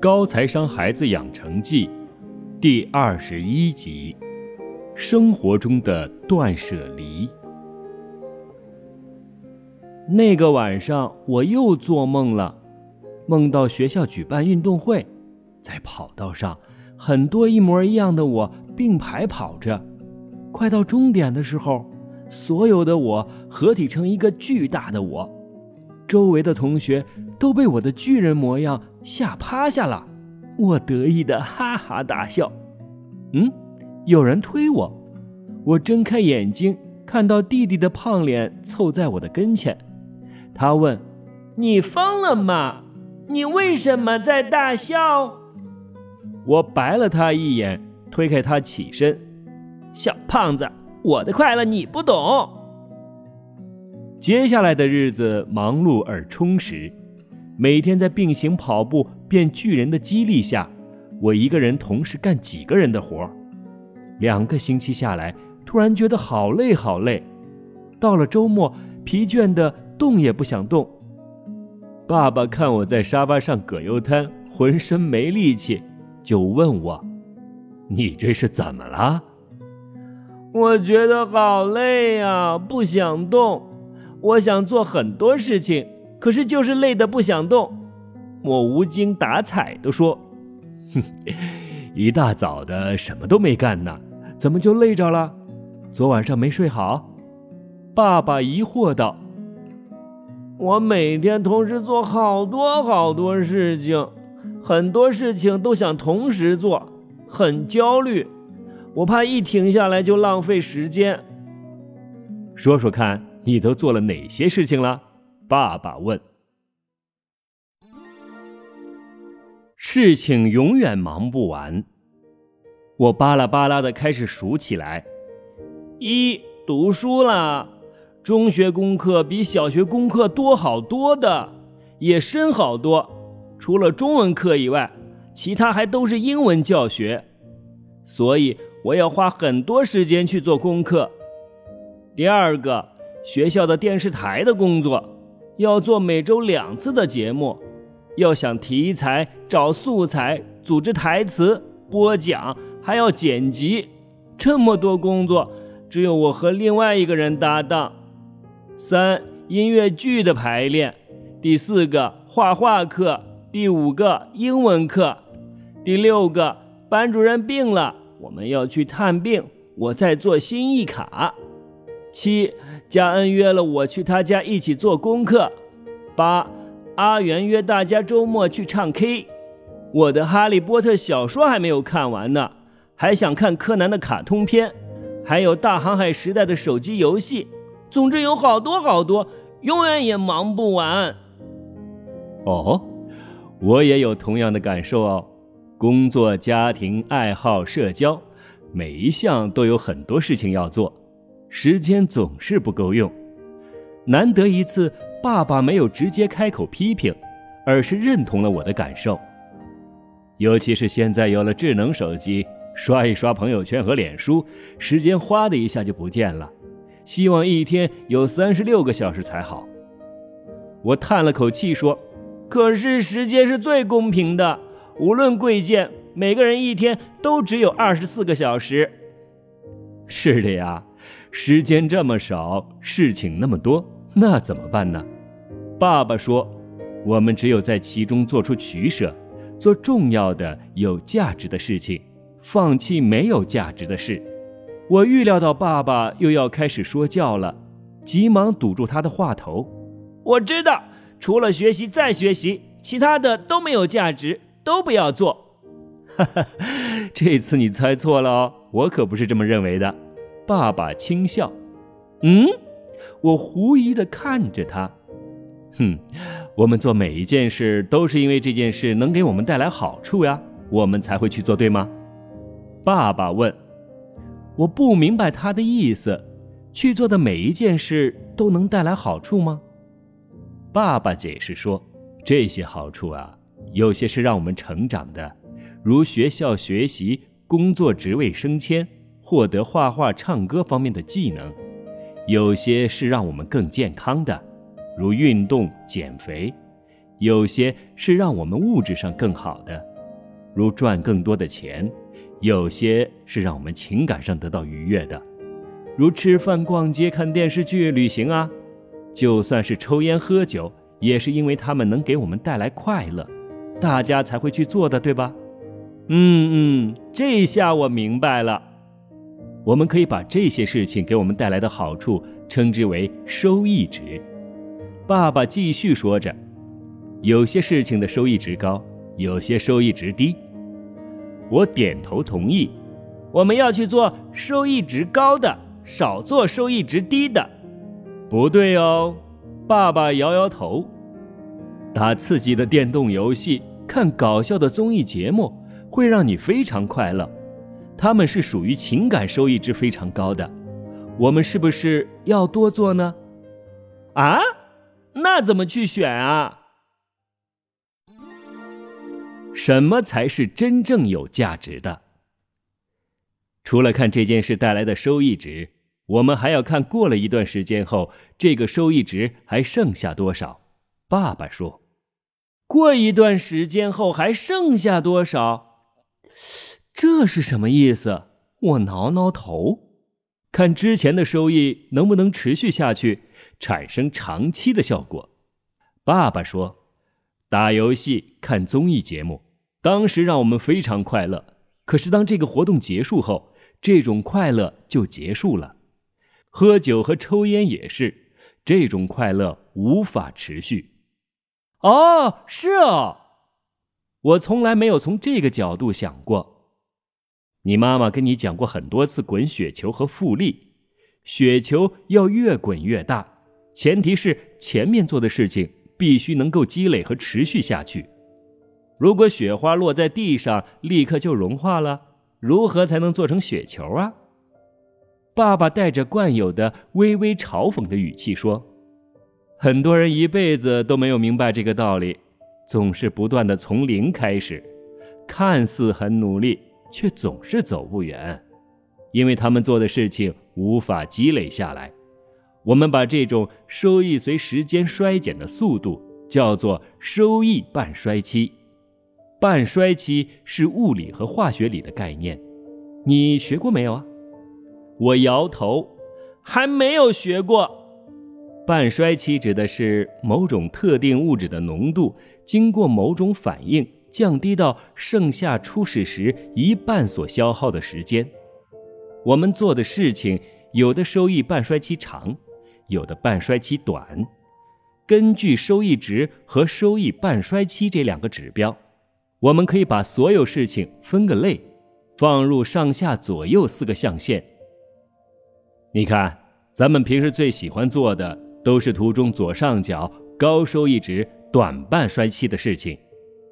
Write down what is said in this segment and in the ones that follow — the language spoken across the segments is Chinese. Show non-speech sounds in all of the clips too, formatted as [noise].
高材商孩子养成记第二十一集：生活中的断舍离。那个晚上，我又做梦了，梦到学校举办运动会，在跑道上，很多一模一样的我并排跑着，快到终点的时候，所有的我合体成一个巨大的我。周围的同学都被我的巨人模样吓趴下了，我得意的哈哈大笑。嗯，有人推我，我睁开眼睛，看到弟弟的胖脸凑在我的跟前。他问：“你疯了吗？你为什么在大笑？”我白了他一眼，推开他起身：“小胖子，我的快乐你不懂。”接下来的日子忙碌而充实，每天在并行跑步变巨人的激励下，我一个人同时干几个人的活两个星期下来，突然觉得好累好累。到了周末，疲倦的动也不想动。爸爸看我在沙发上葛优瘫，浑身没力气，就问我：“你这是怎么了？”我觉得好累呀，不想动。我想做很多事情，可是就是累得不想动。我无精打采地说：“哼，[laughs] 一大早的什么都没干呢，怎么就累着了？昨晚上没睡好？”爸爸疑惑道：“我每天同时做好多好多事情，很多事情都想同时做，很焦虑。我怕一停下来就浪费时间。”说说看。你都做了哪些事情了？爸爸问。事情永远忙不完，我巴拉巴拉的开始数起来：一、读书啦，中学功课比小学功课多好多的，也深好多。除了中文课以外，其他还都是英文教学，所以我要花很多时间去做功课。第二个。学校的电视台的工作，要做每周两次的节目，要想题材、找素材、组织台词、播讲，还要剪辑，这么多工作，只有我和另外一个人搭档。三、音乐剧的排练，第四个画画课，第五个英文课，第六个班主任病了，我们要去探病，我在做心意卡。七。嘉恩约了我去他家一起做功课。八，阿元约大家周末去唱 K。我的《哈利波特》小说还没有看完呢，还想看柯南的卡通片，还有大航海时代的手机游戏。总之有好多好多，永远也忙不完。哦，我也有同样的感受哦。工作、家庭、爱好、社交，每一项都有很多事情要做。时间总是不够用，难得一次，爸爸没有直接开口批评，而是认同了我的感受。尤其是现在有了智能手机，刷一刷朋友圈和脸书，时间哗的一下就不见了。希望一天有三十六个小时才好。我叹了口气说：“可是时间是最公平的，无论贵贱，每个人一天都只有二十四个小时。”是的呀。时间这么少，事情那么多，那怎么办呢？爸爸说：“我们只有在其中做出取舍，做重要的、有价值的事情，放弃没有价值的事。”我预料到爸爸又要开始说教了，急忙堵住他的话头：“我知道，除了学习再学习，其他的都没有价值，都不要做。”哈哈，这次你猜错了哦，我可不是这么认为的。爸爸轻笑，嗯，我狐疑的看着他，哼，我们做每一件事都是因为这件事能给我们带来好处呀，我们才会去做，对吗？爸爸问，我不明白他的意思，去做的每一件事都能带来好处吗？爸爸解释说，这些好处啊，有些是让我们成长的，如学校学习、工作职位升迁。获得画画、唱歌方面的技能，有些是让我们更健康的，如运动、减肥；有些是让我们物质上更好的，如赚更多的钱；有些是让我们情感上得到愉悦的，如吃饭、逛街、看电视剧、旅行啊。就算是抽烟喝酒，也是因为他们能给我们带来快乐，大家才会去做的，对吧？嗯嗯，这下我明白了。我们可以把这些事情给我们带来的好处称之为收益值。爸爸继续说着，有些事情的收益值高，有些收益值低。我点头同意，我们要去做收益值高的，少做收益值低的。不对哦，爸爸摇摇头。打刺激的电动游戏，看搞笑的综艺节目，会让你非常快乐。他们是属于情感收益值非常高的。我们是不是要多做呢？啊，那怎么去选啊？什么才是真正有价值的？除了看这件事带来的收益值。我们还要看过了一段时间后，这个收益值还剩下多少？爸爸说：“过一段时间后还剩下多少？这是什么意思？”我挠挠头，看之前的收益能不能持续下去，产生长期的效果。爸爸说：“打游戏、看综艺节目，当时让我们非常快乐。可是当这个活动结束后，这种快乐就结束了。”喝酒和抽烟也是，这种快乐无法持续。哦，是哦，我从来没有从这个角度想过。你妈妈跟你讲过很多次滚雪球和复利，雪球要越滚越大，前提是前面做的事情必须能够积累和持续下去。如果雪花落在地上立刻就融化了，如何才能做成雪球啊？爸爸带着惯有的微微嘲讽的语气说：“很多人一辈子都没有明白这个道理，总是不断的从零开始，看似很努力，却总是走不远，因为他们做的事情无法积累下来。我们把这种收益随时间衰减的速度叫做收益半衰期。半衰期是物理和化学里的概念，你学过没有啊？”我摇头，还没有学过。半衰期指的是某种特定物质的浓度经过某种反应降低到剩下初始时一半所消耗的时间。我们做的事情有的收益半衰期长，有的半衰期短。根据收益值和收益半衰期这两个指标，我们可以把所有事情分个类，放入上下左右四个象限。你看，咱们平时最喜欢做的都是图中左上角高收益值、短半衰期的事情，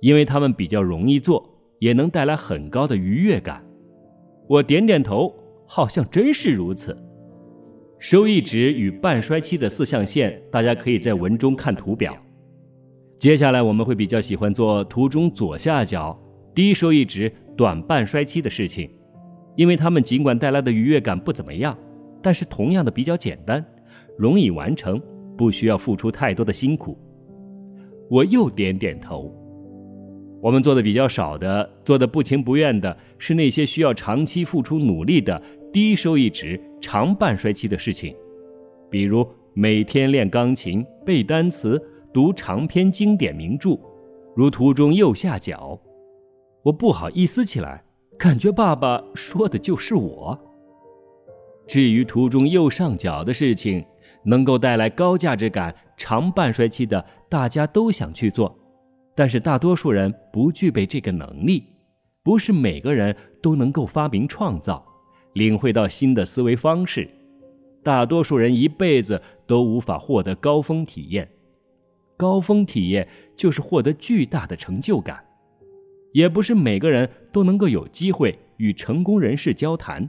因为它们比较容易做，也能带来很高的愉悦感。我点点头，好像真是如此。收益值与半衰期的四象限，大家可以在文中看图表。接下来我们会比较喜欢做图中左下角低收益值、短半衰期的事情，因为它们尽管带来的愉悦感不怎么样。但是同样的比较简单，容易完成，不需要付出太多的辛苦。我又点点头。我们做的比较少的，做的不情不愿的，是那些需要长期付出努力的低收益值、长半衰期的事情，比如每天练钢琴、背单词、读长篇经典名著，如图中右下角。我不好意思起来，感觉爸爸说的就是我。至于图中右上角的事情，能够带来高价值感、长半衰期的，大家都想去做，但是大多数人不具备这个能力。不是每个人都能够发明创造，领会到新的思维方式。大多数人一辈子都无法获得高峰体验。高峰体验就是获得巨大的成就感。也不是每个人都能够有机会与成功人士交谈。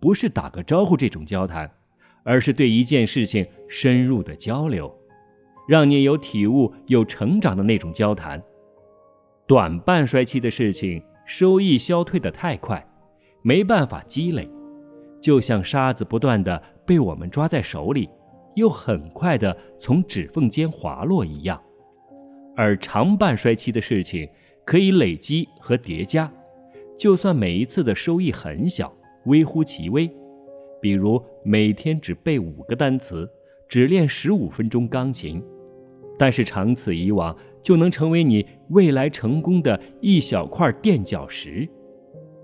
不是打个招呼这种交谈，而是对一件事情深入的交流，让你有体悟、有成长的那种交谈。短半衰期的事情，收益消退的太快，没办法积累，就像沙子不断的被我们抓在手里，又很快的从指缝间滑落一样。而长半衰期的事情，可以累积和叠加。就算每一次的收益很小，微乎其微，比如每天只背五个单词，只练十五分钟钢琴，但是长此以往，就能成为你未来成功的一小块垫脚石。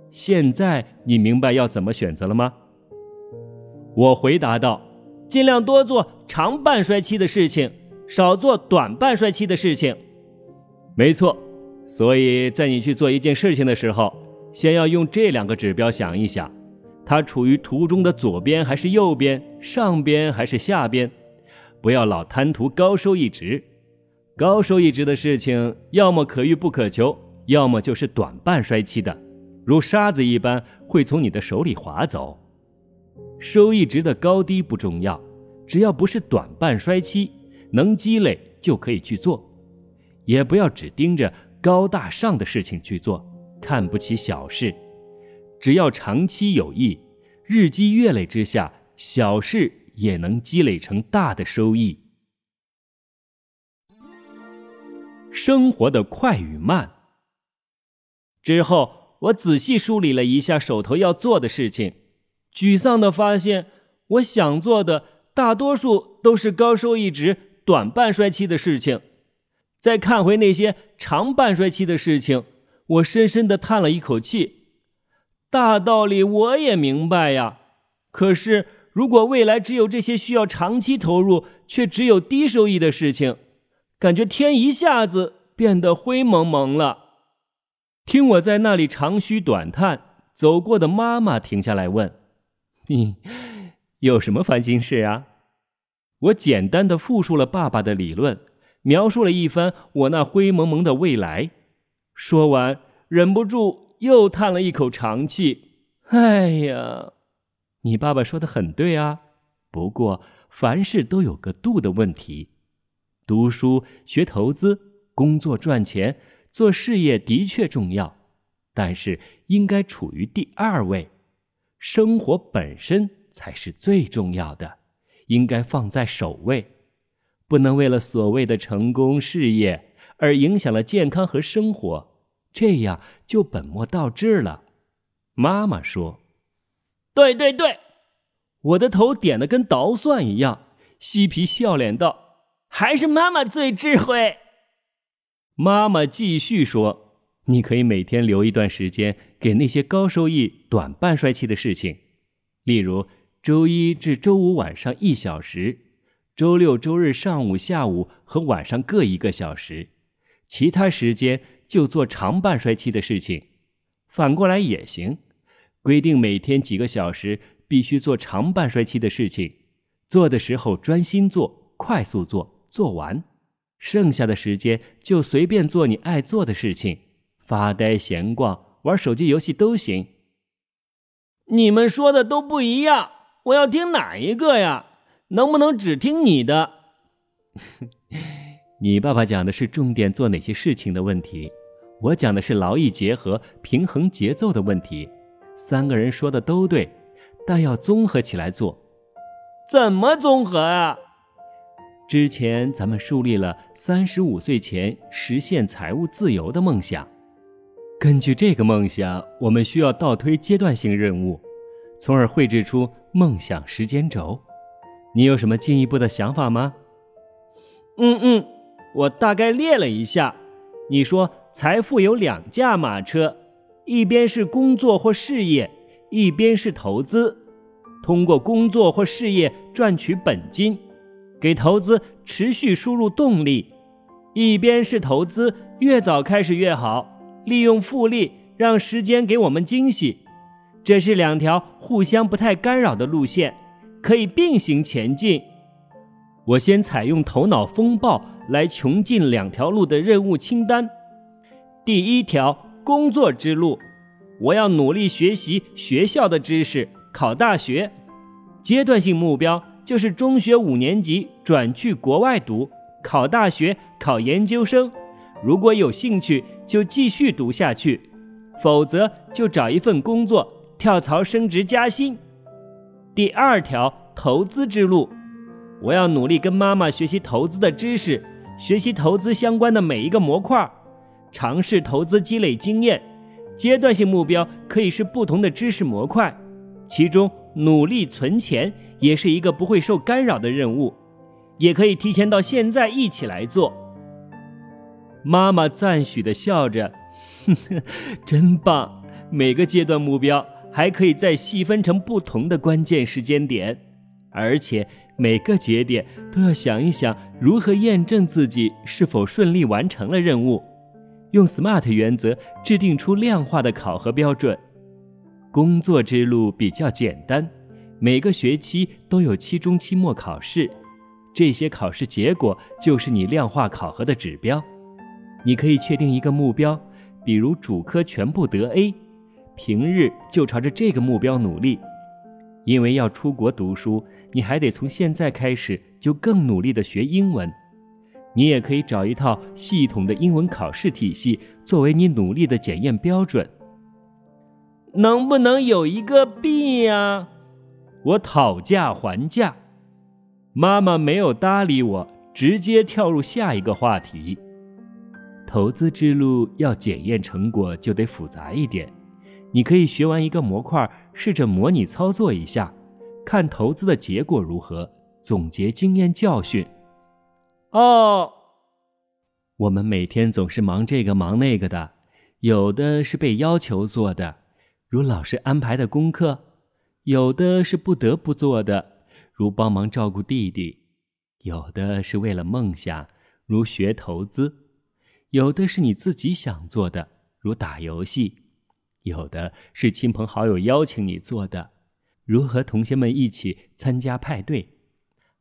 现在你明白要怎么选择了吗？我回答道：“尽量多做长半衰期的事情，少做短半衰期的事情。”没错，所以在你去做一件事情的时候。先要用这两个指标想一想，它处于图中的左边还是右边，上边还是下边？不要老贪图高收益值。高收益值的事情，要么可遇不可求，要么就是短半衰期的，如沙子一般会从你的手里滑走。收益值的高低不重要，只要不是短半衰期，能积累就可以去做。也不要只盯着高大上的事情去做。看不起小事，只要长期有益，日积月累之下，小事也能积累成大的收益。生活的快与慢。之后，我仔细梳理了一下手头要做的事情，沮丧的发现，我想做的大多数都是高收益值、短半衰期的事情。再看回那些长半衰期的事情。我深深的叹了一口气，大道理我也明白呀。可是，如果未来只有这些需要长期投入却只有低收益的事情，感觉天一下子变得灰蒙蒙了。听我在那里长吁短叹，走过的妈妈停下来问：“你有什么烦心事啊？”我简单的复述了爸爸的理论，描述了一番我那灰蒙蒙的未来。说完，忍不住又叹了一口长气。哎呀，你爸爸说的很对啊。不过，凡事都有个度的问题。读书、学投资、工作赚钱、做事业的确重要，但是应该处于第二位。生活本身才是最重要的，应该放在首位，不能为了所谓的成功事业。而影响了健康和生活，这样就本末倒置了。妈妈说：“对对对！”我的头点的跟捣蒜一样，嬉皮笑脸道：“还是妈妈最智慧。”妈妈继续说：“你可以每天留一段时间给那些高收益、短半衰期的事情，例如周一至周五晚上一小时，周六周日上午、下午和晚上各一个小时。”其他时间就做长半衰期的事情，反过来也行。规定每天几个小时必须做长半衰期的事情，做的时候专心做，快速做，做完。剩下的时间就随便做你爱做的事情，发呆、闲逛、玩手机游戏都行。你们说的都不一样，我要听哪一个呀？能不能只听你的？[laughs] 你爸爸讲的是重点做哪些事情的问题，我讲的是劳逸结合、平衡节奏的问题。三个人说的都对，但要综合起来做。怎么综合啊？之前咱们树立了三十五岁前实现财务自由的梦想，根据这个梦想，我们需要倒推阶段性任务，从而绘制出梦想时间轴。你有什么进一步的想法吗？嗯嗯。我大概列了一下，你说财富有两驾马车，一边是工作或事业，一边是投资。通过工作或事业赚取本金，给投资持续输入动力。一边是投资，越早开始越好，利用复利让时间给我们惊喜。这是两条互相不太干扰的路线，可以并行前进。我先采用头脑风暴来穷尽两条路的任务清单。第一条，工作之路，我要努力学习学校的知识，考大学。阶段性目标就是中学五年级转去国外读，考大学，考研究生。如果有兴趣，就继续读下去；否则，就找一份工作，跳槽升职加薪。第二条，投资之路。我要努力跟妈妈学习投资的知识，学习投资相关的每一个模块，尝试投资积累经验。阶段性目标可以是不同的知识模块，其中努力存钱也是一个不会受干扰的任务，也可以提前到现在一起来做。妈妈赞许的笑着，呵呵，真棒！每个阶段目标还可以再细分成不同的关键时间点，而且每个节点都要想一想如何验证自己是否顺利完成了任务。用 SMART 原则制定出量化的考核标准。工作之路比较简单，每个学期都有期中、期末考试，这些考试结果就是你量化考核的指标。你可以确定一个目标，比如主科全部得 A，平日就朝着这个目标努力。因为要出国读书，你还得从现在开始就更努力地学英文。你也可以找一套系统的英文考试体系作为你努力的检验标准。能不能有一个 B 呀？我讨价还价。妈妈没有搭理我，直接跳入下一个话题。投资之路要检验成果就得复杂一点。你可以学完一个模块，试着模拟操作一下，看投资的结果如何，总结经验教训。哦，我们每天总是忙这个忙那个的，有的是被要求做的，如老师安排的功课；有的是不得不做的，如帮忙照顾弟弟；有的是为了梦想，如学投资；有的是你自己想做的，如打游戏；有的是亲朋好友邀请你做的，如和同学们一起参加派对。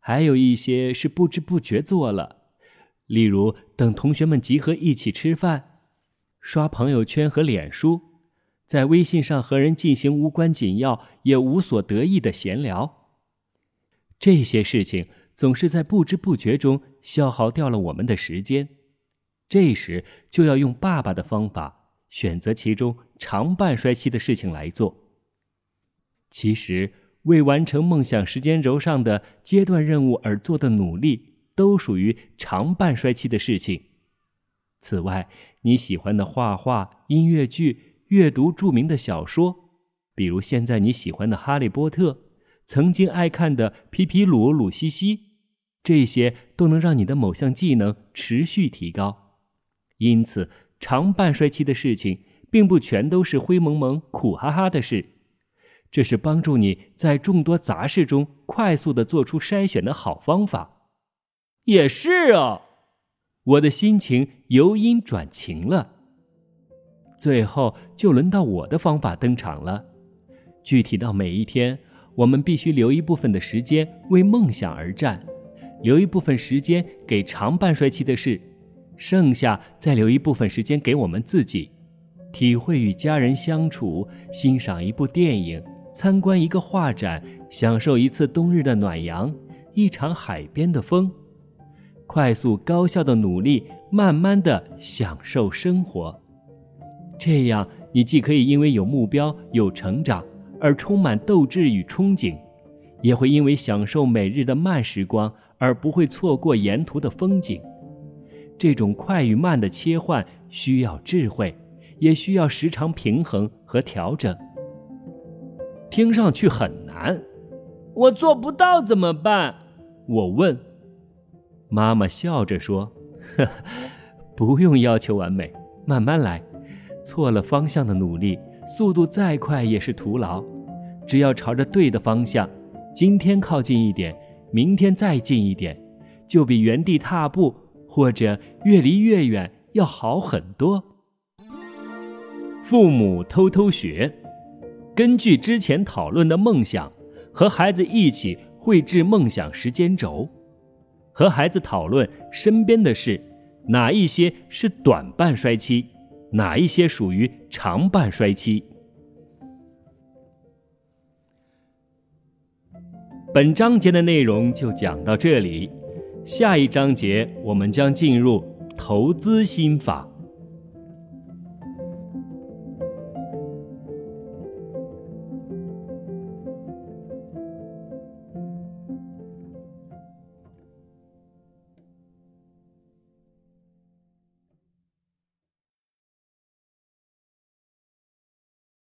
还有一些是不知不觉做了，例如等同学们集合一起吃饭，刷朋友圈和脸书，在微信上和人进行无关紧要也无所得意的闲聊。这些事情总是在不知不觉中消耗掉了我们的时间，这时就要用爸爸的方法，选择其中长半衰期的事情来做。其实。为完成梦想时间轴上的阶段任务而做的努力，都属于长半衰期的事情。此外，你喜欢的画画、音乐剧、阅读著名的小说，比如现在你喜欢的《哈利波特》，曾经爱看的《皮皮鲁鲁西西》，这些都能让你的某项技能持续提高。因此，长半衰期的事情，并不全都是灰蒙蒙、苦哈哈的事。这是帮助你在众多杂事中快速的做出筛选的好方法。也是啊，我的心情由阴转晴了。最后就轮到我的方法登场了。具体到每一天，我们必须留一部分的时间为梦想而战，留一部分时间给长半衰期的事，剩下再留一部分时间给我们自己，体会与家人相处，欣赏一部电影。参观一个画展，享受一次冬日的暖阳，一场海边的风，快速高效的努力，慢慢的享受生活。这样，你既可以因为有目标、有成长而充满斗志与憧憬，也会因为享受每日的慢时光而不会错过沿途的风景。这种快与慢的切换需要智慧，也需要时常平衡和调整。听上去很难，我做不到怎么办？我问。妈妈笑着说：“呵 [laughs] 不用要求完美，慢慢来。错了方向的努力，速度再快也是徒劳。只要朝着对的方向，今天靠近一点，明天再近一点，就比原地踏步或者越离越远要好很多。”父母偷偷学。根据之前讨论的梦想，和孩子一起绘制梦想时间轴，和孩子讨论身边的事，哪一些是短半衰期，哪一些属于长半衰期。本章节的内容就讲到这里，下一章节我们将进入投资心法。